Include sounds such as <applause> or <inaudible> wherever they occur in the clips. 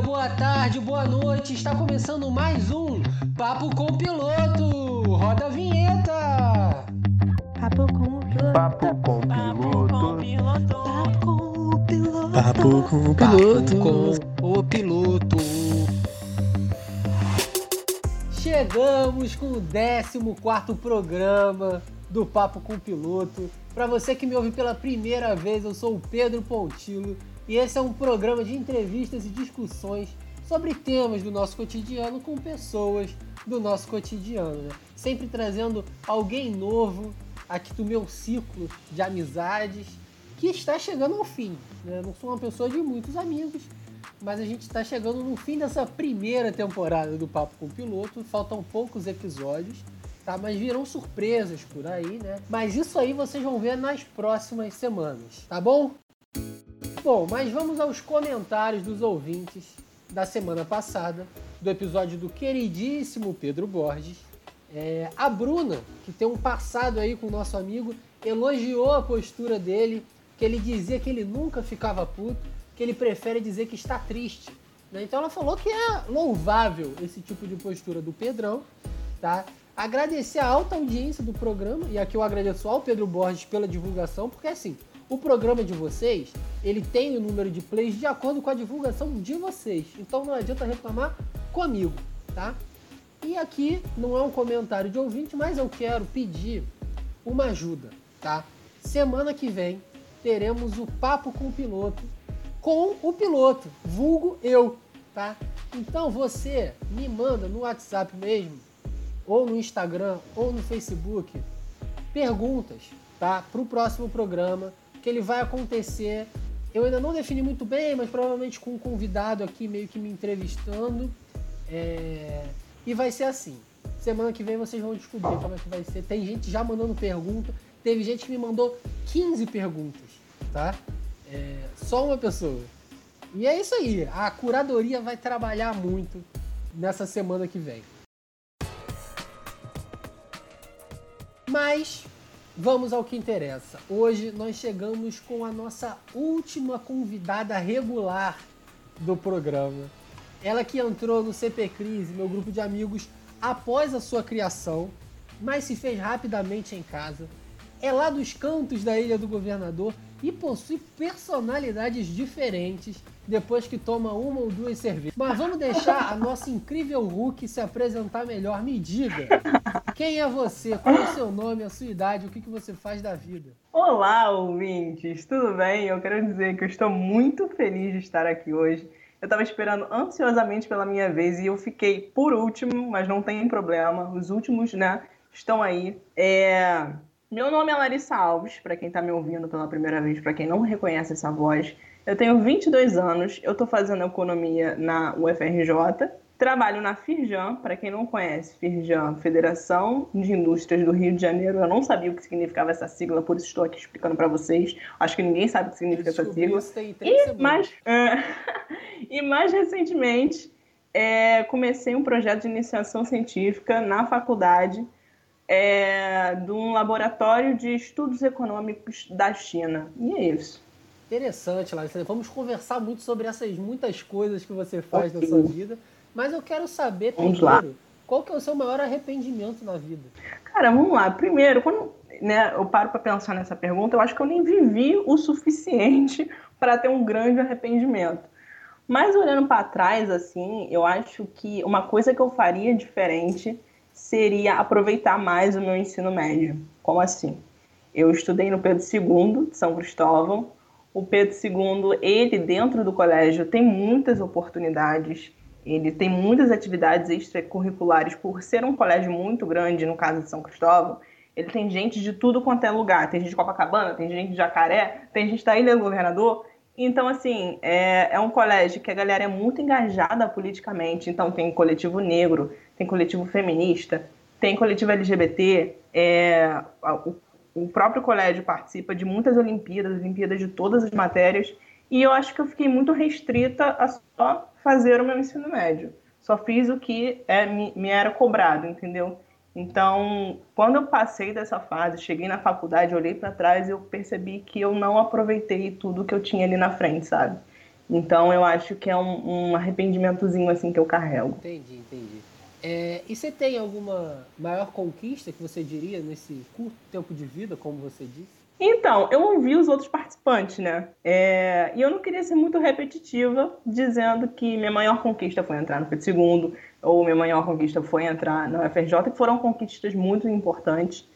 dia, boa tarde, boa noite. Está começando mais um Papo com Piloto. Roda a vinheta. Papo com o piloto. Papo com piloto. Papo com o piloto. Papo com o Papo piloto. com o piloto. Chegamos com o 14 programa do Papo com o Piloto. Para você que me ouve pela primeira vez, eu sou o Pedro Pontilo e esse é um programa de entrevistas e discussões sobre temas do nosso cotidiano com pessoas do nosso cotidiano, né? Sempre trazendo alguém novo aqui do meu ciclo de amizades que está chegando ao fim. Né? Não sou uma pessoa de muitos amigos, mas a gente está chegando no fim dessa primeira temporada do Papo com o Piloto. Faltam poucos episódios, tá? Mas virão surpresas por aí, né? Mas isso aí vocês vão ver nas próximas semanas, tá bom? Bom, mas vamos aos comentários dos ouvintes da semana passada, do episódio do queridíssimo Pedro Borges. É, a Bruna, que tem um passado aí com o nosso amigo, elogiou a postura dele, que ele dizia que ele nunca ficava puto, que ele prefere dizer que está triste. né? Então ela falou que é louvável esse tipo de postura do Pedrão, tá? Agradecer a alta audiência do programa, e aqui eu agradeço ao Pedro Borges pela divulgação, porque assim, o programa de vocês, ele tem o número de plays de acordo com a divulgação de vocês. Então não adianta reclamar comigo, tá? E aqui não é um comentário de ouvinte, mas eu quero pedir uma ajuda, tá? Semana que vem teremos o papo com o piloto, com o piloto, vulgo eu, tá? Então você me manda no WhatsApp mesmo, ou no Instagram, ou no Facebook, perguntas, tá? Para o próximo programa, que ele vai acontecer. Eu ainda não defini muito bem, mas provavelmente com um convidado aqui meio que me entrevistando. É, E vai ser assim. Semana que vem vocês vão descobrir como é que vai ser. Tem gente já mandando pergunta. Teve gente que me mandou 15 perguntas, tá? É, Só uma pessoa. E é isso aí. A curadoria vai trabalhar muito nessa semana que vem. Mas vamos ao que interessa. Hoje nós chegamos com a nossa última convidada regular do programa. Ela que entrou no CP Crise, meu grupo de amigos, após a sua criação, mas se fez rapidamente em casa. É lá dos cantos da Ilha do Governador e possui personalidades diferentes depois que toma uma ou duas cervejas. Mas vamos deixar a nossa incrível Hulk se apresentar melhor. Me diga, quem é você? Qual é o seu nome, a sua idade, o que, que você faz da vida? Olá, ouvintes, tudo bem? Eu quero dizer que eu estou muito feliz de estar aqui hoje. Eu estava esperando ansiosamente pela minha vez e eu fiquei por último, mas não tem problema. Os últimos, né, estão aí. É... Meu nome é Larissa Alves, para quem está me ouvindo pela primeira vez, para quem não reconhece essa voz. Eu tenho 22 anos, eu estou fazendo economia na UFRJ. Trabalho na Firjan, para quem não conhece, Firjan, Federação de Indústrias do Rio de Janeiro. Eu não sabia o que significava essa sigla, por isso estou aqui explicando para vocês. Acho que ninguém sabe o que significa essa sigla. E mais, é, <laughs> e mais recentemente, é, comecei um projeto de iniciação científica na faculdade é, de um laboratório de estudos econômicos da China. E é isso. Interessante, Larissa. Vamos conversar muito sobre essas muitas coisas que você faz na Ok. sua vida. Mas eu quero saber Vamos primeiro, lá. qual que é o seu maior arrependimento na vida? Cara, vamos lá. Primeiro, quando né, eu paro para pensar nessa pergunta, eu acho que eu nem vivi o suficiente <laughs> para ter um grande arrependimento. Mas olhando para trás, assim, eu acho que uma coisa que eu faria diferente seria aproveitar mais o meu ensino médio. Como assim? Eu estudei no Pedro II, de São Cristóvão. O Pedro II, ele dentro do colégio tem muitas oportunidades, ele tem muitas atividades extracurriculares por ser um colégio muito grande, no caso de São Cristóvão. Ele tem gente de tudo quanto é lugar. Tem gente de Copacabana, tem gente de Jacaré, tem gente da Ilha do Governador. Então, assim, é, é um colégio que a galera é muito engajada politicamente. Então, tem coletivo negro, tem coletivo feminista, tem coletivo LGBT. É, o, o próprio colégio participa de muitas Olimpíadas, Olimpíadas de todas as matérias. E eu acho que eu fiquei muito restrita a só fazer o meu ensino médio. Só fiz o que é, me, me era cobrado, entendeu? Então, quando eu passei dessa fase, cheguei na faculdade, olhei para trás, eu percebi que eu não aproveitei tudo que eu tinha ali na frente, sabe? Então eu acho que é um, um arrependimentozinho assim que eu carrego. Entendi, entendi. É, e você tem alguma maior conquista que você diria nesse curto tempo de vida, como você disse? Então, eu ouvi os outros participantes, né? É, e eu não queria ser muito repetitiva, dizendo que minha maior conquista foi entrar no Pedro II, ou minha maior conquista foi entrar na UFRJ, que foram conquistas muito importantes.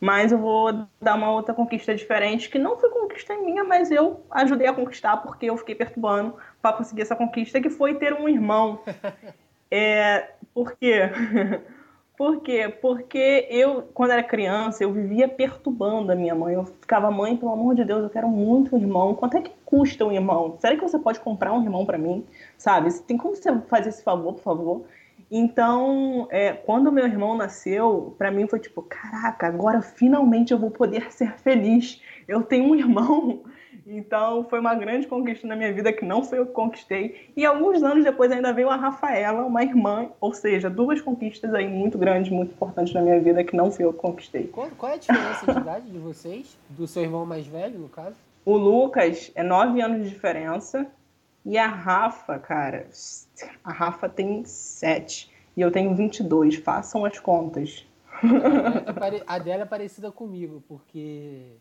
Mas eu vou dar uma outra conquista diferente, que não foi conquista minha, mas eu ajudei a conquistar porque eu fiquei perturbando para conseguir essa conquista, que foi ter um irmão. <laughs> É, por quê? <laughs> Por quê? Porque eu, quando era criança, eu vivia perturbando a minha mãe. Eu ficava, mãe, pelo amor de Deus, eu quero muito um irmão. Quanto é que custa um irmão? Será que você pode comprar um irmão para mim? Sabe? Tem como você fazer esse favor, por favor? Então, é, quando meu irmão nasceu, para mim foi tipo, caraca, agora finalmente eu vou poder ser feliz. Eu tenho um <laughs> irmão então foi uma grande conquista na minha vida que não foi eu que conquistei. E alguns anos depois ainda veio a Rafaela, uma irmã, ou seja, duas conquistas aí muito grandes, muito importantes na minha vida que não fui eu que conquistei. Qual, qual é a diferença de idade de vocês? Do seu irmão mais velho, no caso? O Lucas é nove anos de diferença. E a Rafa, cara, a Rafa tem sete. E eu tenho 22. Façam as contas. É, é a dela é parecida comigo, porque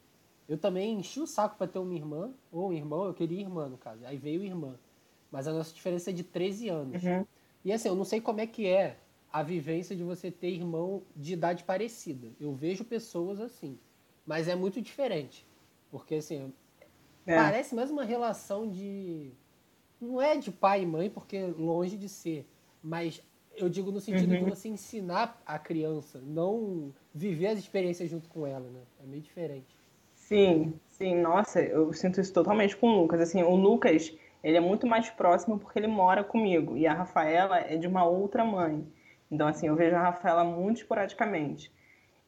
eu também enchi o saco para ter uma irmã, ou um irmão, eu queria irmã, no caso. Aí veio irmã. Mas a nossa diferença é de 13 anos. Uhum. E assim, eu não sei como é que é a vivência de você ter irmão de idade parecida. Eu vejo pessoas assim. Mas é muito diferente. Porque assim, é. parece mais uma relação de. Não é de pai e mãe, porque longe de ser. Mas eu digo no sentido uhum. de você ensinar a criança, não viver as experiências junto com ela, né? É meio diferente. Sim, sim, nossa, eu sinto isso totalmente com o Lucas. Assim, o Lucas, ele é muito mais próximo porque ele mora comigo e a Rafaela é de uma outra mãe. Então, assim, eu vejo a Rafaela muito esporadicamente.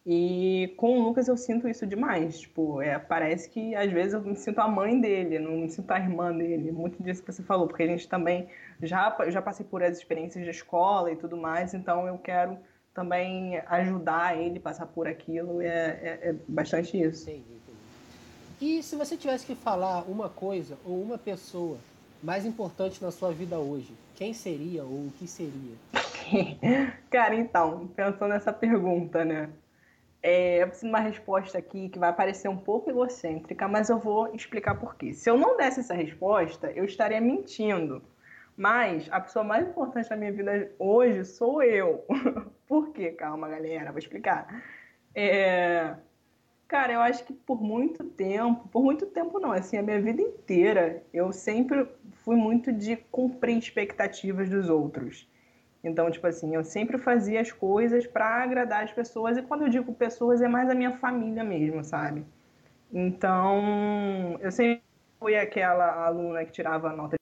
E com o Lucas eu sinto isso demais. Tipo, é, parece que às vezes eu me sinto a mãe dele, não me sinto a irmã dele. Muito disso que você falou, porque a gente também já, já passei por as experiências de escola e tudo mais, então eu quero também ajudar ele a passar por aquilo. É, é, é bastante isso. Entendi. E se você tivesse que falar uma coisa ou uma pessoa mais importante na sua vida hoje, quem seria ou o que seria? <laughs> Cara, então, pensando nessa pergunta, né? É, eu preciso de uma resposta aqui que vai parecer um pouco egocêntrica, mas eu vou explicar por quê. Se eu não desse essa resposta, eu estaria mentindo. Mas a pessoa mais importante da minha vida hoje sou eu. <laughs> por quê? Calma, galera, vou explicar. É, Cara, eu acho que por muito tempo, por muito tempo não, assim, a minha vida inteira, eu sempre fui muito de cumprir expectativas dos outros. Então, tipo assim, eu sempre fazia as coisas para agradar as pessoas, e quando eu digo pessoas, é mais a minha família mesmo, sabe? Então, eu sempre fui aquela aluna que tirava notas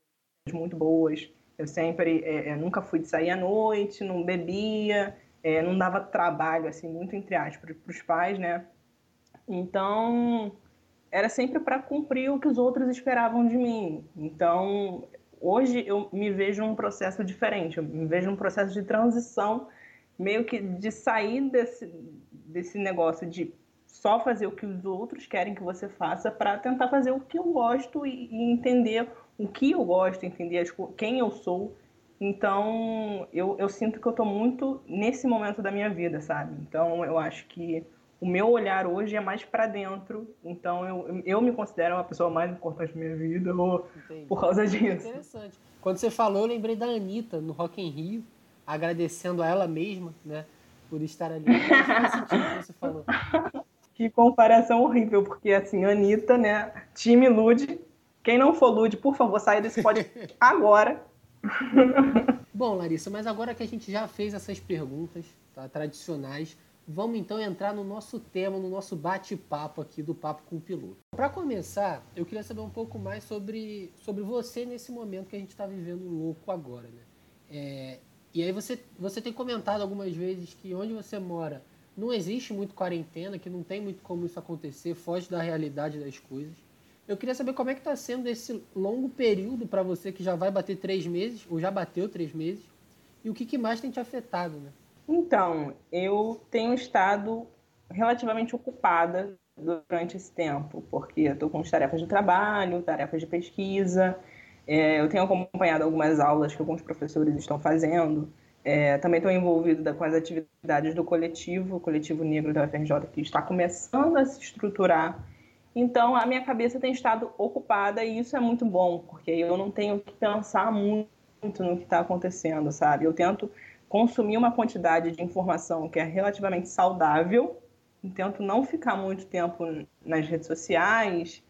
muito boas, eu sempre, é, é, nunca fui de sair à noite, não bebia, é, não dava trabalho, assim, muito entre aspas, para os pais, né? Então, era sempre para cumprir o que os outros esperavam de mim. Então, hoje eu me vejo num processo diferente, eu me vejo num processo de transição, meio que de sair desse, desse negócio de só fazer o que os outros querem que você faça para tentar fazer o que eu gosto e, e entender o que eu gosto, entender quem eu sou. Então, eu, eu sinto que eu estou muito nesse momento da minha vida, sabe? Então, eu acho que o meu olhar hoje é mais para dentro, então eu, eu me considero uma pessoa mais importante da minha vida ou, por causa disso. Interessante. Quando você falou, eu lembrei da Anitta no Rock in Rio, agradecendo a ela mesma, né, por estar ali. que falou. <laughs> Que comparação horrível, porque assim, Anitta, né, time Lude, quem não for Lude, por favor, saia desse podcast <laughs> agora. Bom, Larissa, mas agora que a gente já fez essas perguntas tá, tradicionais, Vamos então entrar no nosso tema, no nosso bate-papo aqui do Papo com o Piloto. Para começar, eu queria saber um pouco mais sobre, sobre você nesse momento que a gente está vivendo louco agora. Né? É, e aí você, você tem comentado algumas vezes que onde você mora não existe muito quarentena, que não tem muito como isso acontecer, foge da realidade das coisas. Eu queria saber como é que está sendo esse longo período para você que já vai bater três meses, ou já bateu três meses, e o que, que mais tem te afetado, né? Então, eu tenho estado relativamente ocupada durante esse tempo, porque eu estou com tarefas de trabalho, tarefas de pesquisa, É, eu tenho acompanhado algumas aulas que alguns professores estão fazendo. É, também estou envolvido com as atividades do coletivo, o coletivo negro da UFRJ, que está começando a se estruturar. Então, a minha cabeça tem estado ocupada e isso é muito bom, porque eu não tenho que pensar muito no que está acontecendo, sabe? Eu tento consumir uma quantidade de informação que é relativamente saudável, tento não ficar muito tempo nas redes sociais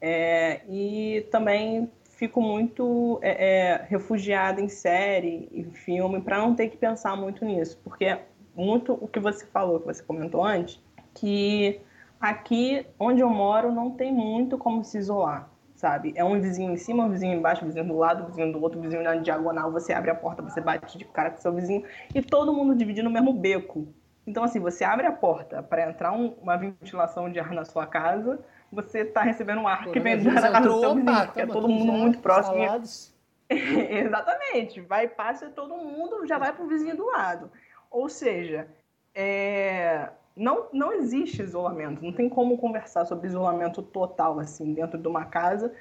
é, e também fico muito é, é, refugiada em série e filme para não ter que pensar muito nisso, porque é muito o que você falou, que você comentou antes, que aqui onde eu moro não tem muito como se isolar, sabe? É um vizinho em cima, um vizinho embaixo, um vizinho do lado, um vizinho do outro, um vizinho na diagonal, você abre a porta, você bate de cara com seu vizinho e todo mundo dividindo o mesmo beco. Então, assim, você abre a porta para entrar um, uma ventilação de ar na sua casa, você está recebendo um ar Pô, que vem da casa do seu vizinho, porque é todo mundo muito próximo. <laughs> Exatamente. Vai, passa todo mundo, já vai para o vizinho do lado. Ou seja, é... não, não existe isolamento. Não tem como conversar sobre isolamento total, assim, dentro de uma casa,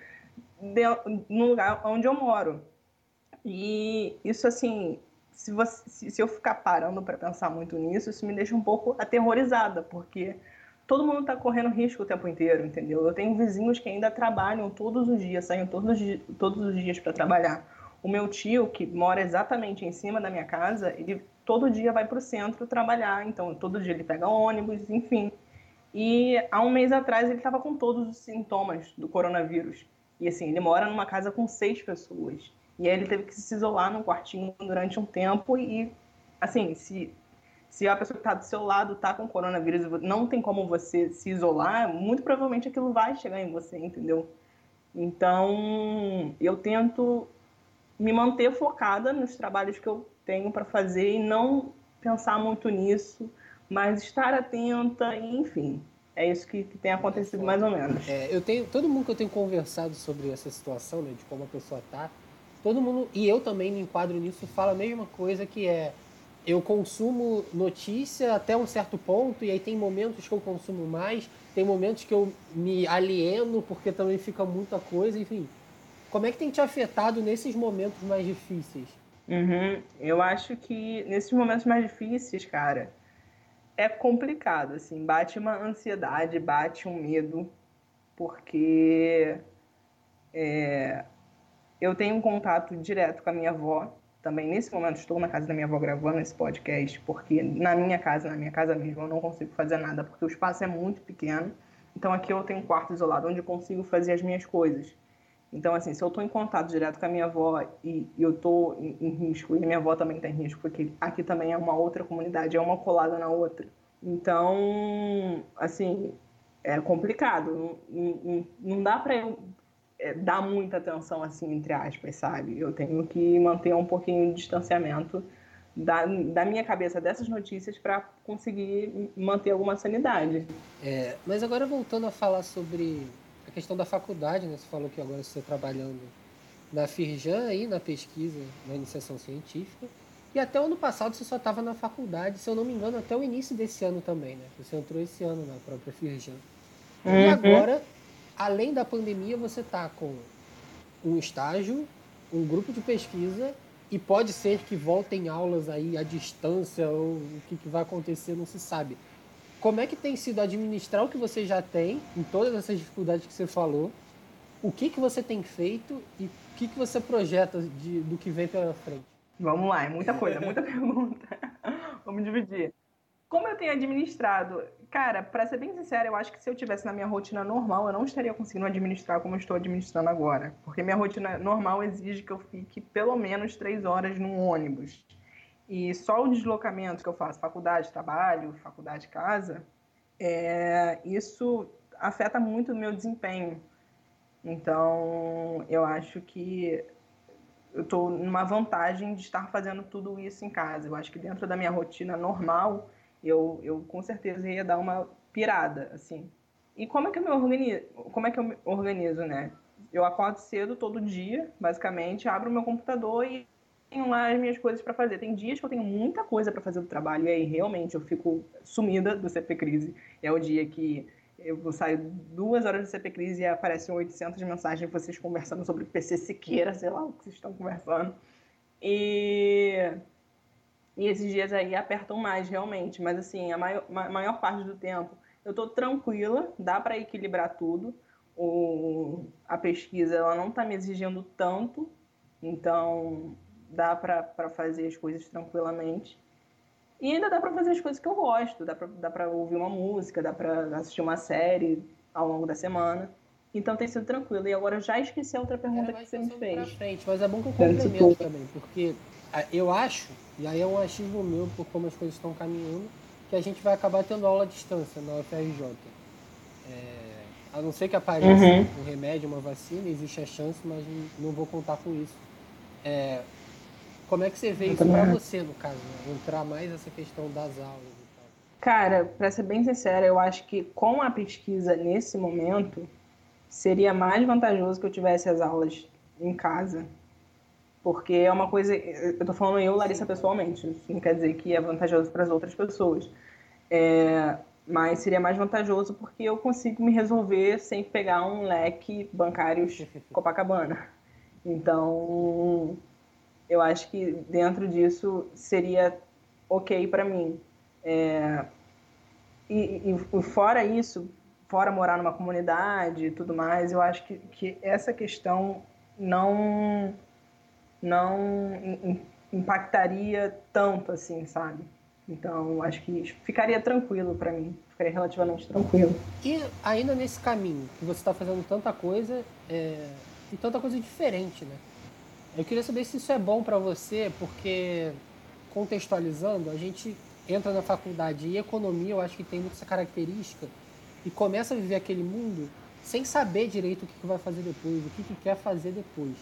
no lugar onde eu moro. E isso, assim, se, você, se eu ficar parando para pensar muito nisso, isso me deixa um pouco aterrorizada, porque todo mundo está correndo risco o tempo inteiro, entendeu? Eu tenho vizinhos que ainda trabalham todos os dias, saem todos, todos os dias para trabalhar. O meu tio, que mora exatamente em cima da minha casa, ele todo dia vai para o centro trabalhar, então todo dia ele pega ônibus, enfim. E há um mês atrás ele estava com todos os sintomas do coronavírus. E assim, ele mora numa casa com seis pessoas. E aí ele teve que se isolar num quartinho durante um tempo e, assim, se se a pessoa que está do seu lado está com coronavírus, não tem como você se isolar, muito provavelmente aquilo vai chegar em você, entendeu? Então, eu tento me manter focada nos trabalhos que eu tenho para fazer e não pensar muito nisso, mas estar atenta, enfim. É isso que, que tem acontecido mais ou menos. É, eu tenho todo mundo que eu tenho conversado sobre essa situação, né, de como a pessoa tá, todo mundo e eu também me enquadro nisso, fala a mesma coisa que é eu consumo notícia até um certo ponto, e aí tem momentos que eu consumo mais, tem momentos que eu me alieno porque também fica muita coisa, enfim. Como é que tem te afetado nesses momentos mais difíceis? Uhum. Eu acho que nesses momentos mais difíceis, cara, é complicado, assim, bate uma ansiedade, bate um medo, porque é, eu tenho um contato direto com a minha avó, também nesse momento estou na casa da minha avó gravando esse podcast, porque na minha casa, na minha casa mesmo, eu não consigo fazer nada, porque o espaço é muito pequeno. Então aqui eu tenho um quarto isolado onde eu consigo fazer as minhas coisas. Então, assim, se eu estou em contato direto com a minha avó e, eu estou em, em, risco, e a minha avó também está em risco, porque aqui também é uma outra comunidade, é uma colada na outra. Então, assim, é complicado. Não, não, não dá para eu é, dar muita atenção, assim, entre aspas, sabe? Eu tenho que manter um pouquinho de distanciamento da, da minha cabeça dessas notícias para conseguir manter alguma sanidade. É, mas agora voltando a falar sobre questão da faculdade, né? Você falou que agora você está trabalhando na Firjan aí, na pesquisa, na iniciação científica. E até o ano passado você só estava na faculdade, se eu não me engano, até o início desse ano também, né? Você entrou esse ano na própria Firjan. Uhum. E agora além da pandemia, você está com um estágio, um grupo de pesquisa e pode ser que voltem aulas aí à distância ou o que, que vai acontecer não se sabe. Como é que tem sido administrar o que você já tem, em todas essas dificuldades que você falou? O que, que você tem feito e o que, que você projeta de, do que vem pela frente? Vamos lá, é muita coisa, muita <laughs> pergunta. Vamos dividir. Como eu tenho administrado? Cara, para ser bem sincera, eu acho que se eu tivesse na minha rotina normal, eu não estaria conseguindo administrar como eu estou administrando agora. Porque minha rotina normal exige que eu fique pelo menos três horas num ônibus. E só o deslocamento que eu faço, faculdade, trabalho, faculdade, casa, é, isso afeta muito o meu desempenho. Então, eu acho que eu estou numa vantagem de estar fazendo tudo isso em casa. Eu acho que dentro da minha rotina normal, eu, eu com certeza ia dar uma pirada, assim. E como é que eu me organizo? Como é que eu me organizo, né? Eu acordo cedo todo dia, basicamente, abro meu computador e tenho lá as minhas coisas para fazer. Tem dias que eu tenho muita coisa para fazer do trabalho e aí realmente eu fico sumida do CP Crise. É o dia que Eu saio duas horas do CP Crise e aparecem 800 mensagens de vocês conversando sobre PC Siqueira, sei lá o que vocês estão conversando. E, e esses dias aí apertam mais, realmente. Mas, assim, a maior, a maior parte do tempo eu estou tranquila, dá para equilibrar tudo. O, a pesquisa ela não está me exigindo tanto, então dá para fazer as coisas tranquilamente. E ainda dá para fazer as coisas que eu gosto, dá para dá ouvir uma música, dá para assistir uma série ao longo da semana. Então tem sido tranquilo. E agora eu já esqueci a outra pergunta que você me fez. Frente, mas é bom que eu complemento também, porque eu acho, e aí é um achismo meu por como as coisas estão caminhando, que a gente vai acabar tendo aula à distância na UFRJ. É, a não ser que apareça uhum. um remédio, uma vacina, existe a chance, mas não vou contar com isso. É, como é que você vê isso para você, no caso? Né? Entrar mais essa questão das aulas e tal. Cara, para ser bem sincera, eu acho que com a pesquisa nesse momento, seria mais vantajoso que eu tivesse as aulas em casa. Porque é uma coisa. Eu tô falando eu, Larissa, pessoalmente. Isso não quer dizer que é vantajoso para as outras pessoas. É, mas seria mais vantajoso porque eu consigo me resolver sem pegar um leque bancários <laughs> Copacabana. Então, eu acho que dentro disso seria ok para mim. É, e, e, fora isso, fora morar numa comunidade e tudo mais, eu acho que, que essa questão não não impactaria tanto assim, sabe? Então, acho que ficaria tranquilo para mim, ficaria relativamente tranquilo. E ainda nesse caminho, que você está fazendo tanta coisa é, e tanta coisa diferente, né? Eu queria saber se isso é bom para você, porque contextualizando, a gente entra na faculdade e economia, eu acho que tem muita essa característica e começa a viver aquele mundo sem saber direito o que, vai fazer depois, o que, que quer fazer depois.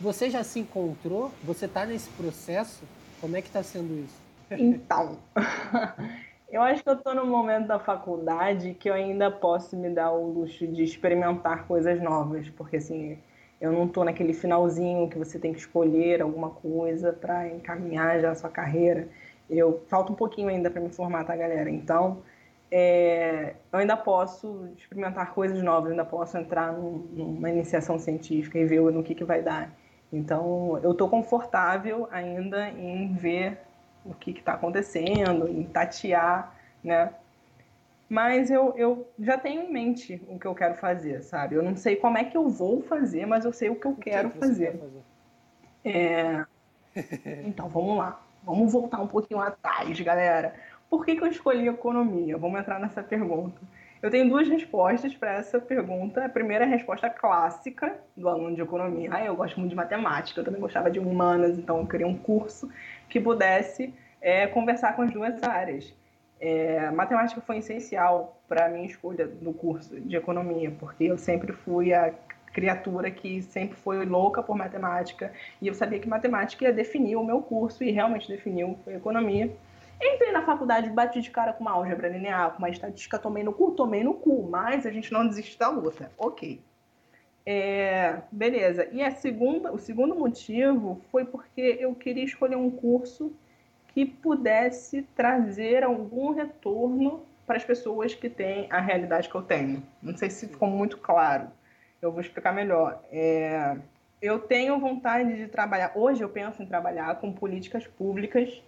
Você já se encontrou? Você está nesse processo? Como é que está sendo isso? Então, <laughs> eu acho que eu estou no momento da faculdade que eu ainda posso me dar o luxo de experimentar coisas novas, porque assim, eu não estou naquele finalzinho que você tem que escolher alguma coisa para encaminhar já a sua carreira. Eu falta um pouquinho ainda para me formar, tá, galera? Então, é, eu ainda posso experimentar coisas novas, ainda posso entrar num, numa iniciação científica e ver no que, que vai dar. Então, eu estou confortável ainda em ver o que está acontecendo, em tatear, né? Mas eu, eu já tenho em mente o que eu quero fazer, sabe? Eu não sei como é que eu vou fazer, mas eu sei o que eu quero que fazer. fazer. É... então, vamos lá. Vamos voltar um pouquinho atrás, galera. Por que, que eu escolhi economia? Vamos entrar nessa pergunta. Eu tenho duas respostas para essa pergunta. A primeira é a resposta clássica do aluno de economia. Ah, eu gosto muito de matemática, eu também gostava de humanas, então eu queria um curso que pudesse é, conversar com as duas áreas. É, matemática foi essencial para a minha escolha no curso de economia, porque eu sempre fui a criatura que sempre foi louca por matemática e eu sabia que matemática ia definir o meu curso e realmente definiu economia. Entrei na faculdade, bati de cara com uma álgebra linear, com uma estatística, tomei no cu, tomei no cu, mas a gente não desiste da luta. Ok. É, beleza. E a segunda, o segundo motivo foi porque eu queria escolher um curso que pudesse trazer algum retorno para as pessoas que têm a realidade que eu tenho. Não sei se ficou muito claro. Eu vou explicar melhor. É, eu tenho vontade de trabalhar. Hoje eu penso em trabalhar com políticas públicas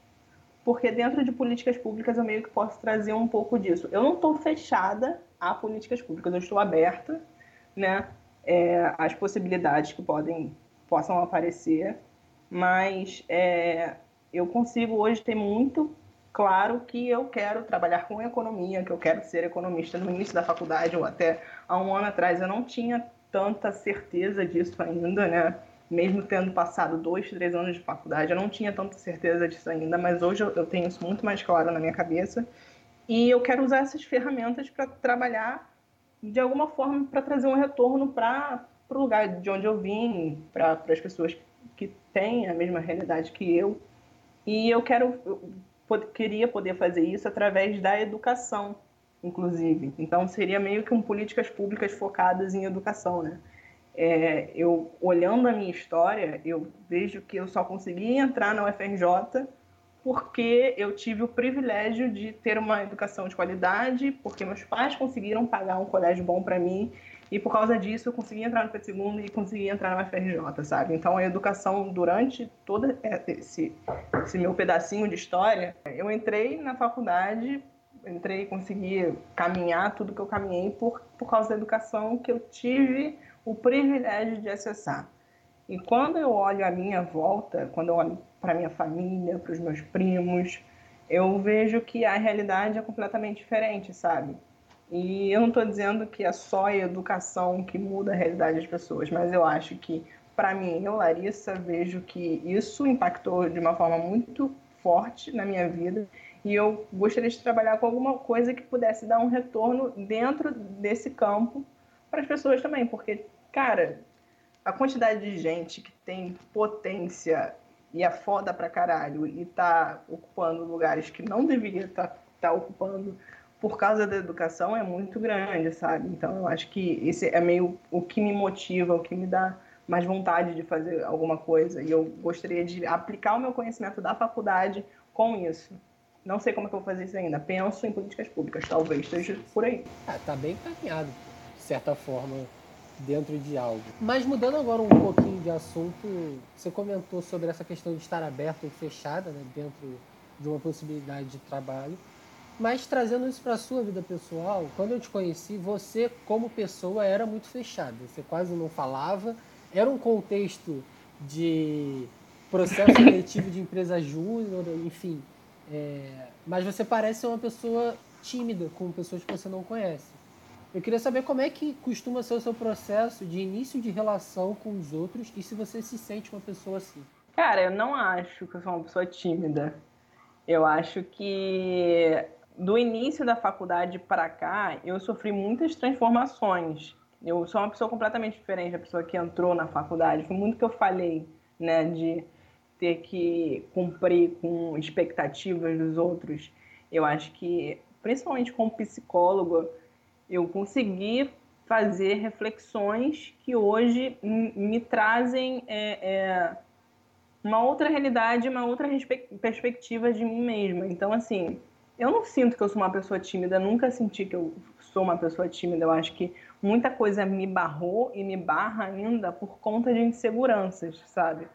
porque dentro de políticas públicas eu meio que posso trazer um pouco disso. Eu não estou fechada a políticas públicas, eu estou aberta, né, é, às possibilidades que podem possam aparecer, mas é, eu consigo hoje ter muito claro que eu quero trabalhar com economia, que eu quero ser economista no início da faculdade ou até há um ano atrás eu não tinha tanta certeza disso ainda, né? mesmo tendo passado dois, três anos de faculdade, eu não tinha tanta certeza disso ainda, mas hoje eu, tenho isso muito mais claro na minha cabeça. E eu quero usar essas ferramentas para trabalhar de alguma forma para trazer um retorno para o lugar de onde eu vim, para as pessoas que têm a mesma realidade que eu. E eu quero, eu queria poder fazer isso através da educação, inclusive. Então seria meio que um políticas públicas focadas em educação, né? É, eu olhando a minha história, eu vejo que eu só consegui entrar na UFRJ porque eu tive o privilégio de ter uma educação de qualidade, porque meus pais conseguiram pagar um colégio bom para mim e por causa disso eu consegui entrar no II e consegui entrar na UFRJ, sabe? Então a educação durante todo esse, esse meu pedacinho de história, eu entrei na faculdade, entrei e consegui caminhar tudo que eu caminhei por, por causa da educação que eu tive o privilégio de acessar. E quando eu olho a minha volta, quando eu olho para minha família, para os meus primos, eu vejo que a realidade é completamente diferente, sabe? E eu não estou dizendo que é só a educação que muda a realidade das pessoas, mas eu acho que, para mim, eu, Larissa, vejo que isso impactou de uma forma muito forte na minha vida. E eu gostaria de trabalhar com alguma coisa que pudesse dar um retorno dentro desse campo para as pessoas também, porque, cara, a quantidade de gente que tem potência e é foda pra caralho e tá ocupando lugares que não deveria estar tá, tá ocupando por causa da educação é muito grande, sabe? Então eu acho que esse é meio o que me motiva, o que me dá mais vontade de fazer alguma coisa. E eu gostaria de aplicar o meu conhecimento da faculdade com isso. Não sei como é que eu vou fazer isso ainda. Penso em políticas públicas, talvez esteja por aí. Ah, tá bem encaminhado, de certa forma dentro de algo. Mas mudando agora um pouquinho de assunto, você comentou sobre essa questão de estar aberta ou fechada né, dentro de uma possibilidade de trabalho. Mas trazendo isso para sua vida pessoal, quando eu te conheci, você como pessoa era muito fechada. Você quase não falava. Era um contexto de processo seletivo de empresa júnior, enfim. É... mas você parece uma pessoa tímida com pessoas que você não conhece. Eu queria saber como é que costuma ser o seu processo de início de relação com os outros e se você se sente uma pessoa assim. Cara, eu não acho que eu sou uma pessoa tímida. Eu acho que do início da faculdade para cá, eu sofri muitas transformações. Eu sou uma pessoa completamente diferente da pessoa que entrou na faculdade. Foi muito que eu falei, né, de ter que cumprir com expectativas dos outros. Eu acho que, principalmente como psicólogo, eu consegui fazer reflexões que hoje me trazem é, é, uma outra realidade, uma outra perspectiva de mim mesma. Então, assim, eu não sinto que eu sou uma pessoa tímida, nunca senti que eu sou uma pessoa tímida. Eu acho que muita coisa me barrou e me barra ainda por conta de inseguranças, sabe?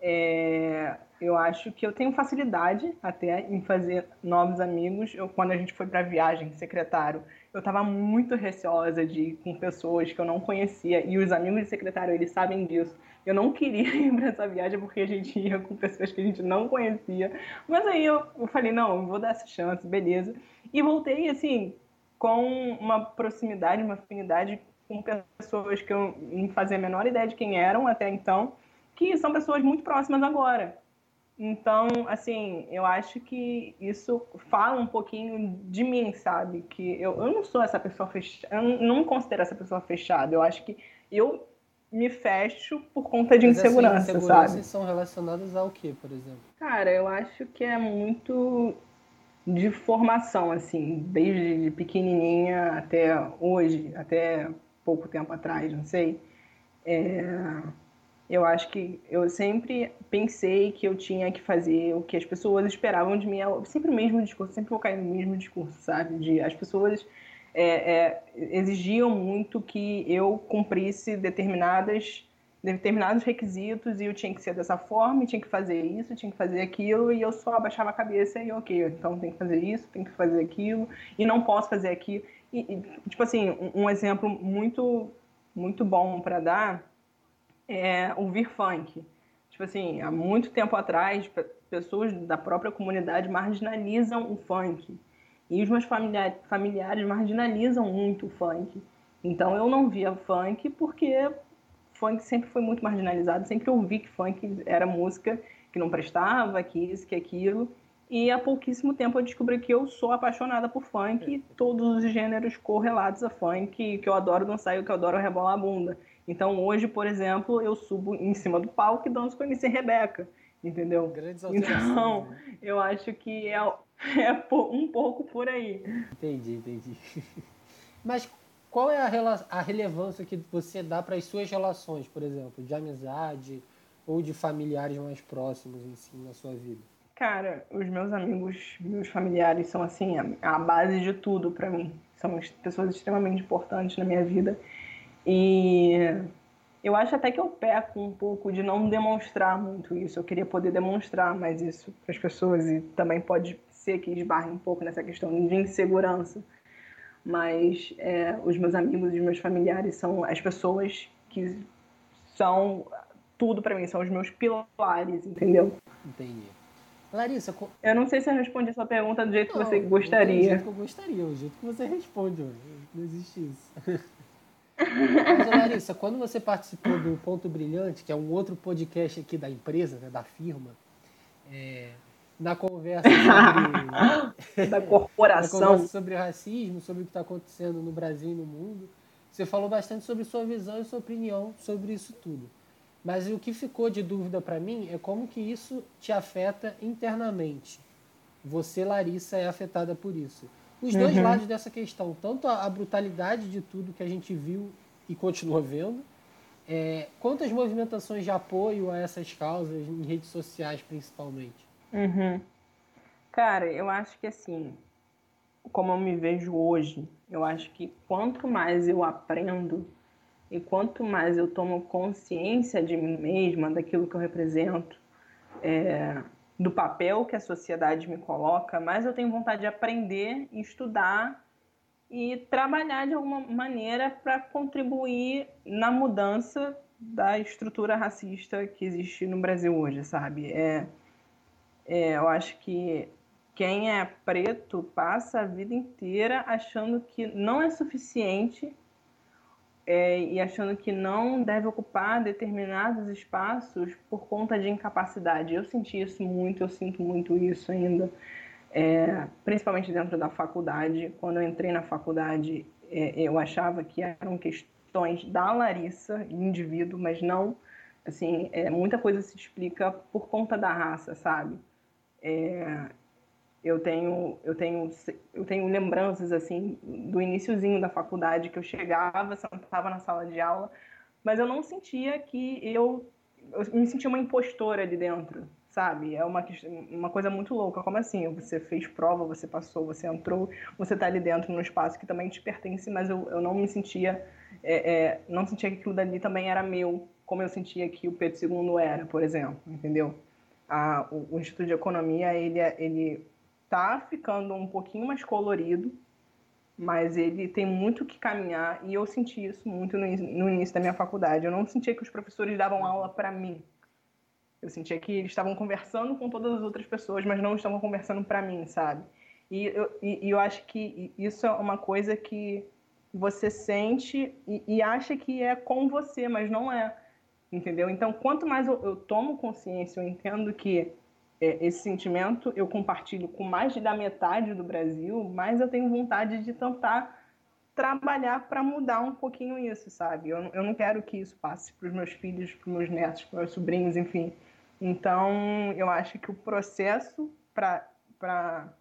É, eu acho que eu tenho facilidade até em fazer novos amigos. Eu, quando a gente foi para viagem, secretário, eu estava muito receosa de ir com pessoas que eu não conhecia e os amigos de secretário eles sabem disso. Eu não queria <laughs> ir para essa viagem porque a gente ia com pessoas que a gente não conhecia. Mas aí eu, eu falei não, vou dar essa chance, beleza. E voltei assim com uma proximidade, uma afinidade com pessoas que eu não fazia a menor ideia de quem eram até então, que são pessoas muito próximas agora. Então, assim, eu acho que isso fala um pouquinho de mim, sabe? Que eu, eu não sou essa pessoa fechada, eu não, considero essa pessoa fechada. Eu acho que eu me fecho por conta de Mas insegurança, essas sabe? são relacionadas ao que, por exemplo? Cara, eu acho que é muito de formação, assim, desde pequenininha até hoje, até pouco tempo atrás, não sei. É eu acho que eu sempre pensei que eu tinha que fazer o que as pessoas esperavam de mim, sempre o mesmo discurso, sempre vou cair no mesmo discurso, sabe? De as pessoas é, é, exigiam muito que eu cumprisse determinadas determinados requisitos e eu tinha que ser dessa forma, tinha que fazer isso, tinha que fazer aquilo e eu só abaixava a cabeça e ok, então tem que fazer isso, tem que fazer aquilo e não posso fazer aquilo. E, e tipo assim, um, um exemplo muito muito bom para dar é, ouvir funk. Tipo assim, há muito tempo atrás, pessoas da própria comunidade marginalizam o funk. E os meus familiares marginalizam muito o funk. Então eu não via funk porque funk sempre foi muito marginalizado, sempre ouvi que funk era música que não prestava, que isso, que aquilo. E há pouquíssimo tempo eu descobri que eu sou apaixonada por funk e todos os gêneros correlatos a funk, que eu adoro dançar e que eu adoro rebolar a bunda. Então hoje, por exemplo, eu subo em cima do palco e danço com a MC Rebeca, entendeu? Grandes então, né? eu acho que é, <laughs> é um pouco por aí. Entendi, entendi. <laughs> Mas qual é a, a relevância que você dá para as suas relações, por exemplo, de amizade ou de familiares mais próximos em si na sua vida? Cara, os meus amigos, meus familiares são assim a, a base de tudo para mim. São pessoas extremamente importantes na minha vida. E eu acho até que eu peco um pouco de não demonstrar muito isso. Eu queria poder demonstrar mais isso para as pessoas e também pode ser que esbarre um pouco nessa questão de insegurança. Mas é, os meus amigos e os meus familiares são as pessoas que são tudo para mim, são os meus pilares, entendeu? Entendi. Larissa, eu não sei se eu respondi a sua pergunta do jeito não, que você gostaria. Do jeito que eu gostaria, o jeito que você responde, não existe isso. <laughs> Mas, Larissa, quando você participou do Ponto Brilhante, que é um outro podcast aqui da empresa, né, da firma, é, na conversa sobre. <laughs> da corporação. na conversa sobre racismo, sobre o que está acontecendo no Brasil e no mundo, você falou bastante sobre sua visão e sua opinião sobre isso tudo. Mas o que ficou de dúvida para mim é como que isso te afeta internamente. Você, Larissa, é afetada por isso. Os dois uhum. lados dessa questão, tanto a, brutalidade de tudo que a gente viu e continua vendo, é, quanto as movimentações de apoio a essas causas, em redes sociais principalmente. Uhum. Cara, eu acho que assim, como eu me vejo hoje, eu acho que quanto mais eu aprendo e quanto mais eu tomo consciência de mim mesma, daquilo que eu represento, é, do papel que a sociedade me coloca, mais eu tenho vontade de aprender, estudar e trabalhar de alguma maneira para contribuir na mudança da estrutura racista que existe no Brasil hoje, sabe? É, é, eu acho que quem é preto passa a vida inteira achando que não é suficiente é, e achando que não deve ocupar determinados espaços por conta de incapacidade. Eu senti isso muito, eu sinto muito isso ainda, é, principalmente dentro da faculdade. Quando eu entrei na faculdade, é, eu achava que eram questões da Larissa, indivíduo, mas não, assim, é, muita coisa se explica por conta da raça, sabe? Eu tenho, eu tenho, eu tenho lembranças assim do iníciozinho da faculdade que eu chegava, sentava na sala de aula, mas eu não sentia que eu, eu me sentia uma impostora ali dentro, sabe? É uma, uma coisa muito louca. Como assim? Você fez prova, você passou, você entrou, você está ali dentro num espaço que também te pertence, mas eu, eu não me sentia, é, é, não sentia que aquilo dali também era meu, como eu sentia que o Pedro II era, por exemplo, entendeu? A, o, o Instituto de Economia, ele, é, ele tá ficando um pouquinho mais colorido, mas ele tem muito que caminhar e eu senti isso muito no, no início da minha faculdade. Eu não sentia que os professores davam aula para mim. Eu sentia que eles estavam conversando com todas as outras pessoas, mas não estavam conversando para mim, sabe? E eu, e, e eu acho que isso é uma coisa que você sente e, e, acha que é com você, mas não é, entendeu? Então, quanto mais eu, eu tomo consciência, eu entendo que é, esse sentimento eu compartilho com mais da metade do Brasil, mas eu tenho vontade de tentar trabalhar para mudar um pouquinho isso, sabe? Eu, eu não quero que isso passe para os meus filhos, para os meus netos, para os meus sobrinhos, enfim. Então, eu acho que o processo para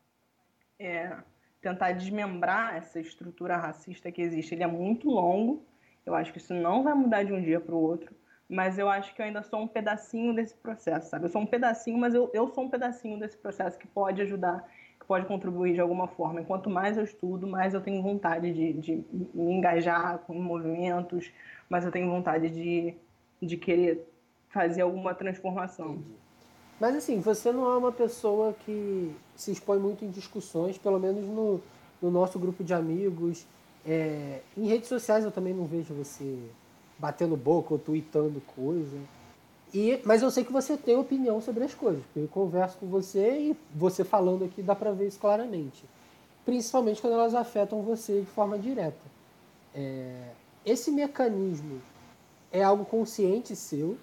é, tentar desmembrar essa estrutura racista que existe, ele é muito longo. Eu acho que isso não vai mudar de um dia para o outro mas eu acho que eu ainda sou um pedacinho desse processo, sabe? Eu sou um pedacinho, mas eu, eu sou um pedacinho desse processo que pode ajudar, que pode contribuir de alguma forma. E quanto mais eu estudo, mais eu tenho vontade de, de me engajar com movimentos, mais eu tenho vontade de, de querer fazer alguma transformação. Mas assim, você não é uma pessoa que se expõe muito em discussões, pelo menos no, no nosso grupo de amigos. É, em redes sociais eu também não vejo você batendo boca ou tweetando coisa. E, mas eu sei que você tem opinião sobre as coisas, porque eu converso com você e você falando aqui dá para ver isso claramente. Principalmente quando elas afetam você de forma direta. É, esse mecanismo é algo consciente seu?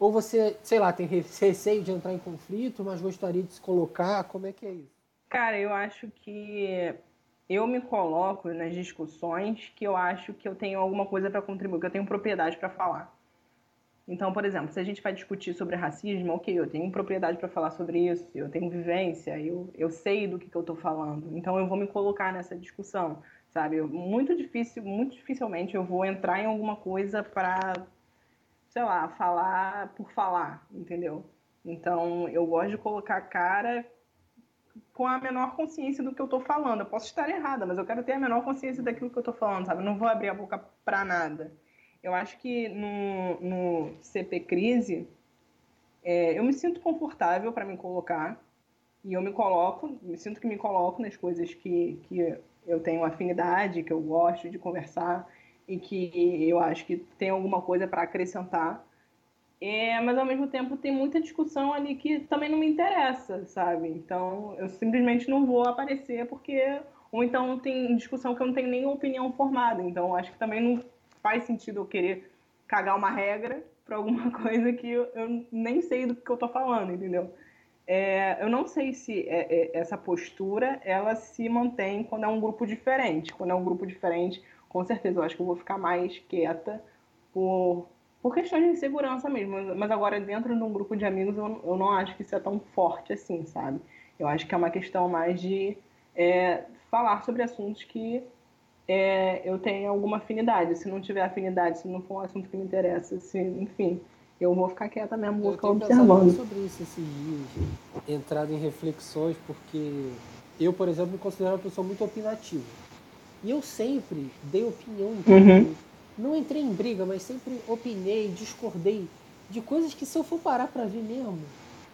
Ou você, sei lá, tem receio de entrar em conflito, mas gostaria de se colocar? Como é que é isso? Cara, eu acho que eu me coloco nas discussões que eu acho que eu tenho alguma coisa para contribuir, que eu tenho propriedade para falar. Então, por exemplo, se a gente vai discutir sobre racismo, ok, eu tenho propriedade para falar sobre isso, eu tenho vivência, eu, eu sei do que, que eu estou falando, então eu vou me colocar nessa discussão, sabe? Muito difícil, muito dificilmente eu vou entrar em alguma coisa para, sei lá, falar por falar, entendeu? Então, eu gosto de colocar a cara com a menor consciência do que eu tô falando. Eu posso estar errada, mas eu quero ter a menor consciência daquilo que eu tô falando, sabe? Eu não vou abrir a boca pra nada. Eu acho que no, no CP Crise, é, eu me sinto confortável para me colocar e eu me coloco, me sinto que me coloco nas coisas que, que eu tenho afinidade, que eu gosto de conversar e que eu acho que tem alguma coisa para acrescentar. É, mas ao mesmo tempo tem muita discussão ali que também não me interessa, sabe? Então eu simplesmente não vou aparecer porque ou então tem discussão que eu não tenho nenhuma opinião formada. Então acho que também não faz sentido eu querer cagar uma regra para alguma <laughs> coisa que eu, eu, nem sei do que eu tô falando, entendeu? É, eu não sei se é, é, essa postura ela se mantém quando é um grupo diferente. Quando é um grupo diferente, com certeza eu acho que eu vou ficar mais quieta por, por questões de segurança mesmo. Mas agora, dentro de um grupo de amigos, eu, eu não acho que isso é tão forte assim, sabe? Eu acho que é uma questão mais de é, falar sobre assuntos que é, eu tenho alguma afinidade. Se não tiver afinidade, se não for um assunto que me interessa, se, enfim, eu vou ficar quieta mesmo, vou eu ficar observando. sobre isso esses dias, entrado em reflexões, porque eu, por exemplo, me considero uma pessoa muito opinativa. E eu sempre dei opinião, uhum. Não entrei em briga, mas sempre opinei, discordei de coisas que se eu for parar para ver mesmo,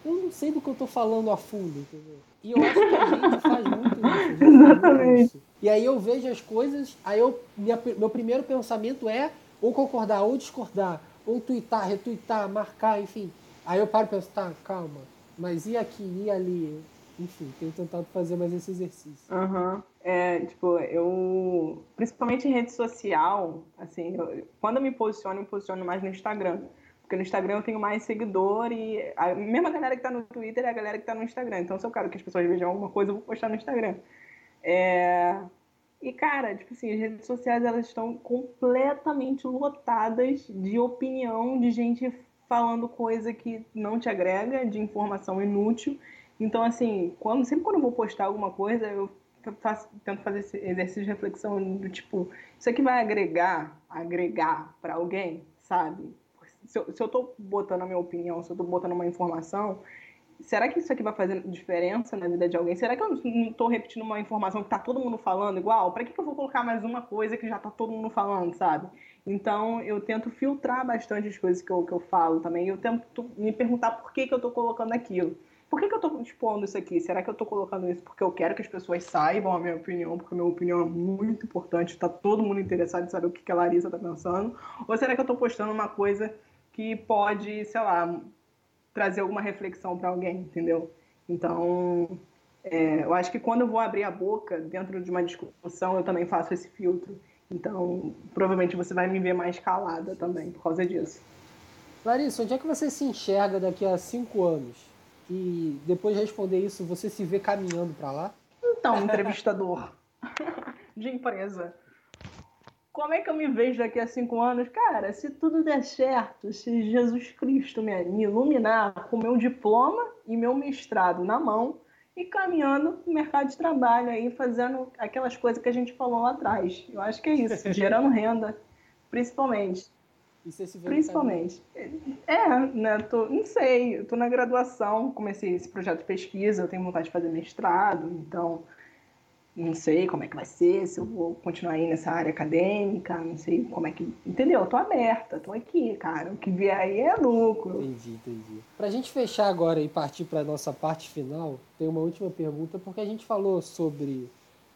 eu não sei do que eu tô falando a fundo, entendeu? E eu acho que a gente faz muito isso. <laughs> Exatamente. Isso. E aí eu vejo as coisas, aí eu, minha, meu primeiro pensamento é ou concordar ou discordar ou twittar, retweetar, marcar, enfim. Aí eu paro e penso, tá, calma, mas e aqui, e ali? Enfim, tenho tentado fazer mais esse exercício. Aham. Uhum. É, tipo, eu. Principalmente em rede social, assim, eu, quando eu me posiciono, eu me posiciono mais no Instagram. Porque no Instagram eu tenho mais seguidor e a mesma galera que tá no Twitter é a galera que tá no Instagram. Então, se eu quero que as pessoas vejam alguma coisa, eu vou postar no Instagram. É... E, cara, tipo assim, as redes sociais elas estão completamente lotadas de opinião, de gente falando coisa que não te agrega, de informação inútil. Então, assim, quando, sempre quando eu vou postar alguma coisa, eu faço, tento fazer esse exercício de reflexão do tipo, isso aqui vai agregar, agregar para alguém, sabe? Se eu, se eu tô botando a minha opinião, se eu tô botando uma informação, será que isso aqui vai fazer diferença na vida de alguém? Será que eu não estou repetindo uma informação que está todo mundo falando igual? Para que, que eu vou colocar mais uma coisa que já está todo mundo falando, sabe? Então, eu tento filtrar bastante as coisas que eu, que eu falo também. Eu tento me perguntar por que, que eu estou colocando aquilo. Por que, que eu estou expondo isso aqui? Será que eu estou colocando isso porque eu quero que as pessoas saibam a minha opinião? Porque a minha opinião é muito importante, está todo mundo interessado em saber o que, que a Larissa está pensando? Ou será que eu estou postando uma coisa que pode, sei lá, trazer alguma reflexão para alguém, entendeu? Então, é, eu acho que quando eu vou abrir a boca dentro de uma discussão, eu também faço esse filtro. Então, provavelmente você vai me ver mais calada também por causa disso. Larissa, onde é que você se enxerga daqui a cinco anos? E depois de responder isso, você se vê caminhando para lá? Então, entrevistador <laughs> de empresa como é que eu me vejo daqui a cinco anos? Cara, se tudo der certo, se Jesus Cristo me, iluminar com meu diploma e meu mestrado na mão e caminhando no mercado de trabalho aí, fazendo aquelas coisas que a gente falou lá atrás. Eu acho que é isso, gerando renda, principalmente. E você se vê Principalmente. É, né? Tô, não sei, eu tô na graduação, comecei esse projeto de pesquisa, eu tenho vontade de fazer mestrado, então não sei como é que vai ser, se eu vou continuar aí nessa área acadêmica, não sei como é que. Entendeu? Eu tô aberta, tô aqui, cara. O que vier aí é lucro. Entendi, entendi. Pra gente fechar agora e partir pra nossa parte final, tem uma última pergunta, porque a gente falou sobre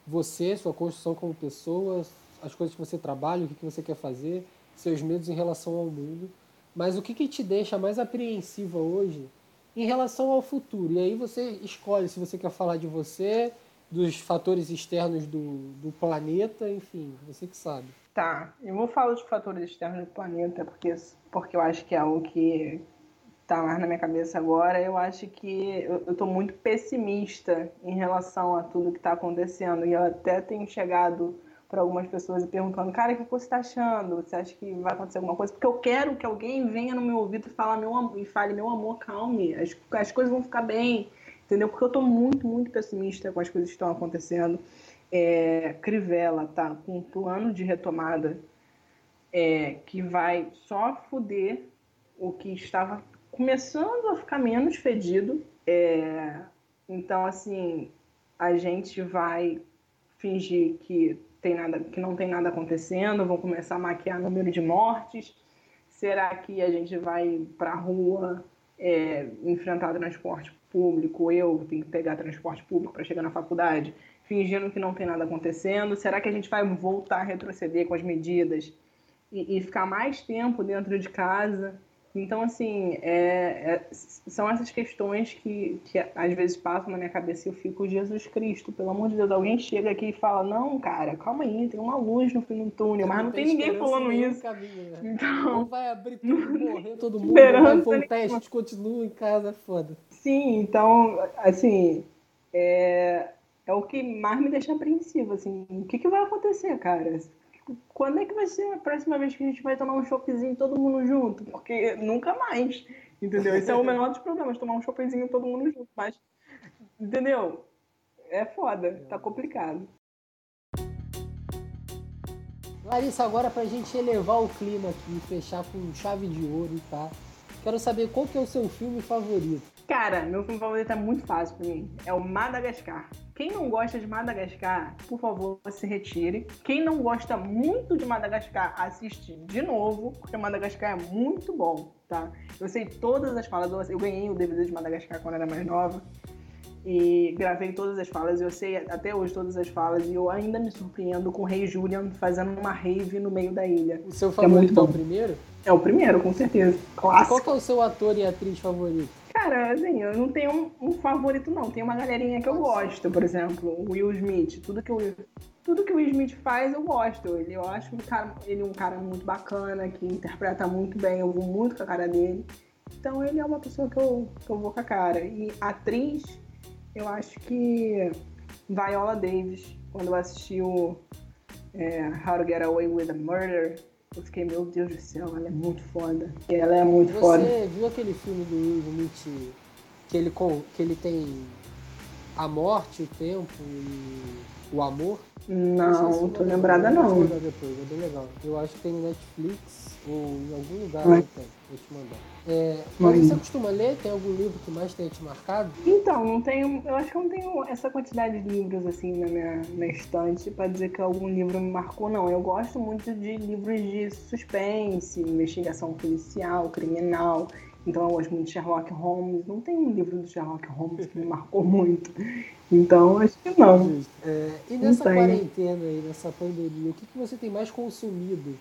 você, sua construção como pessoa, as coisas que você trabalha, o que, que você quer fazer, seus medos em relação ao mundo. Mas o que, que te deixa mais apreensiva hoje em relação ao futuro? E aí você escolhe se você quer falar de você dos fatores externos do, do planeta, enfim, você que sabe. Tá, eu vou falar dos fatores externos do planeta, porque, porque eu acho que é o que tá mais na minha cabeça agora. Eu acho que eu, eu tô muito pessimista em relação a tudo que tá acontecendo. E eu até tenho chegado para algumas pessoas e perguntando, cara, o que você está achando? Você acha que vai acontecer alguma coisa? Porque eu quero que alguém venha no meu ouvido e, fala, meu, e fale, meu amor, calme, as, as coisas vão ficar bem entendeu? Porque eu estou muito, muito pessimista com as coisas que estão acontecendo. É, Crivella tá com um plano de retomada é, que vai só foder o que estava começando a ficar menos fedido. É, então, assim, a gente vai fingir que, tem nada, que não tem nada acontecendo, vão começar a maquiar número de mortes. Será que a gente vai para a rua é, enfrentar transporte público? Eu tenho que pegar transporte público para chegar na faculdade, fingindo que não tem nada acontecendo? Será que a gente vai voltar a retroceder com as medidas e, e ficar mais tempo dentro de casa? Então, assim, é, é, são essas questões que, que às vezes passam na minha cabeça e eu fico, Jesus Cristo, pelo amor de Deus, alguém chega aqui e fala, não, cara, calma aí, tem uma luz no fim do túnel, mas não, tem, ninguém falando isso. Caminho, né? Então, não vai abrir <laughs> tudo, morrer todo mundo, vai pôr um teste, continua em casa, é foda. Sim, então, assim, é, é o que mais me deixa apreensivo, assim, o que, que vai acontecer, cara? Quando é que vai ser a próxima vez que a gente vai tomar um choppzinho todo mundo junto? Porque nunca mais, entendeu? Esse é o menor dos problemas, tomar um choppzinho todo mundo junto, mas, entendeu? É foda, tá complicado. Larissa, agora pra gente elevar o clima aqui, fechar com chave de ouro, tá? Quero saber qual que é o seu filme favorito. Cara, meu filme favorito é muito fácil pra mim. É o Madagascar. Quem não gosta de Madagascar, por favor, se retire. Quem não gosta muito de Madagascar, assiste de novo, porque Madagascar é muito bom, tá? Eu sei todas as falas, eu ganhei o DVD de Madagascar quando era mais nova. E gravei todas as falas, eu sei até hoje todas as falas, e eu ainda me surpreendo com o Rei Julian fazendo uma rave no meio da ilha. O seu favorito é, é o primeiro? É o primeiro, com certeza. Clássico. Qual que é o seu ator e atriz favorito? Cara, assim, eu não tenho um, um, favorito, não. Tem uma galerinha que eu gosto, por exemplo, o Will Smith. Tudo que o Will, tudo que o Will Smith faz, eu gosto. Ele, eu acho um cara, ele um cara muito bacana, que interpreta muito bem, eu vou muito com a cara dele. Então ele é uma pessoa que eu, que eu vou com a cara. E atriz, eu acho que Viola Davis, quando eu assisti o é, How to Get Away with a Murder, eu fiquei, meu Deus do céu, ela é muito foda. Ela é muito Você foda. Você viu aquele filme do Will Smith que ele, que ele tem a morte, o tempo e o amor? Não, não tô lembrada não. Vou depois, é bem legal. Eu acho que tem Netflix ou em algum lugar Vai. tem. Vou te mandar. É, mas você costuma ler? Tem algum livro que mais tenha te marcado? Então, não tenho. Eu acho que eu não tenho essa quantidade de livros assim na minha na estante para dizer que algum livro me marcou, não. Eu gosto muito de livros de suspense, investigação policial, criminal. Então eu gosto muito de Sherlock Holmes. Não tem um livro do Sherlock Holmes que me marcou <laughs> muito. Então acho que não. É, e nessa quarentena aí, nessa pandemia, o que, que você tem mais consumido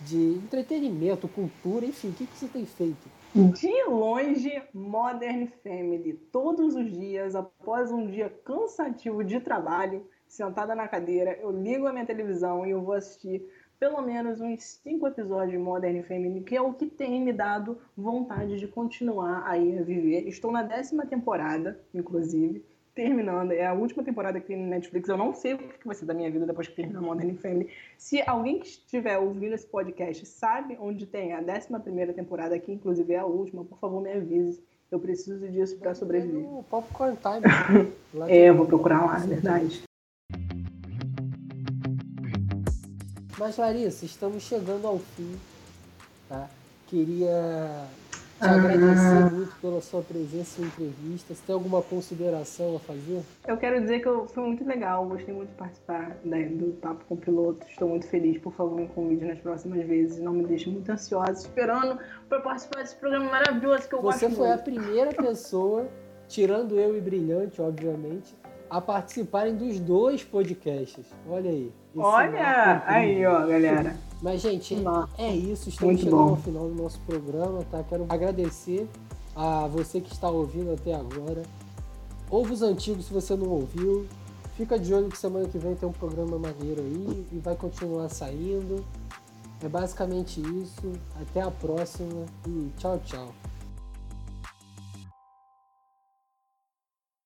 de entretenimento, cultura, enfim, o que, que você tem feito? De longe, Modern Family. Todos os dias, após um dia cansativo de trabalho, sentada na cadeira, eu ligo a minha televisão e eu vou assistir pelo menos uns cinco episódios de Modern Family, que é o que tem me dado vontade de continuar aí a viver. Estou na décima temporada, inclusive terminando, é a última temporada que tem no Netflix. Eu não sei o que vai ser da minha vida depois que terminar Modern Family. Se alguém que estiver ouvindo esse podcast sabe onde tem a 11 temporada, que inclusive é a última, por favor, me avise. Eu preciso disso para sobreviver. O Popcorn Time. <laughs> é, eu vou procurar lá, é verdade. Mas, Larissa, estamos chegando ao fim. Tá? Queria te agradecer muito pela sua presença em entrevista. Você tem alguma consideração a fazer? Eu quero dizer que foi muito legal, gostei muito de participar né, do Papo com o Piloto. Estou muito feliz. Por favor, me convide nas próximas vezes. Não me deixe muito ansiosa, esperando para participar desse programa maravilhoso que eu Você gosto Você foi muito. a primeira <laughs> pessoa, tirando eu e Brilhante, obviamente, a participarem dos dois podcasts. Olha aí. Olha! Aí, ó, galera. Mas, gente, é isso. Estamos Muito chegando bom. ao final do nosso programa, tá? Quero agradecer a você que está ouvindo até agora. Ouve os antigos se você não ouviu. Fica de olho que semana que vem tem um programa maneiro aí e vai continuar saindo. É basicamente isso. Até a próxima e tchau, tchau.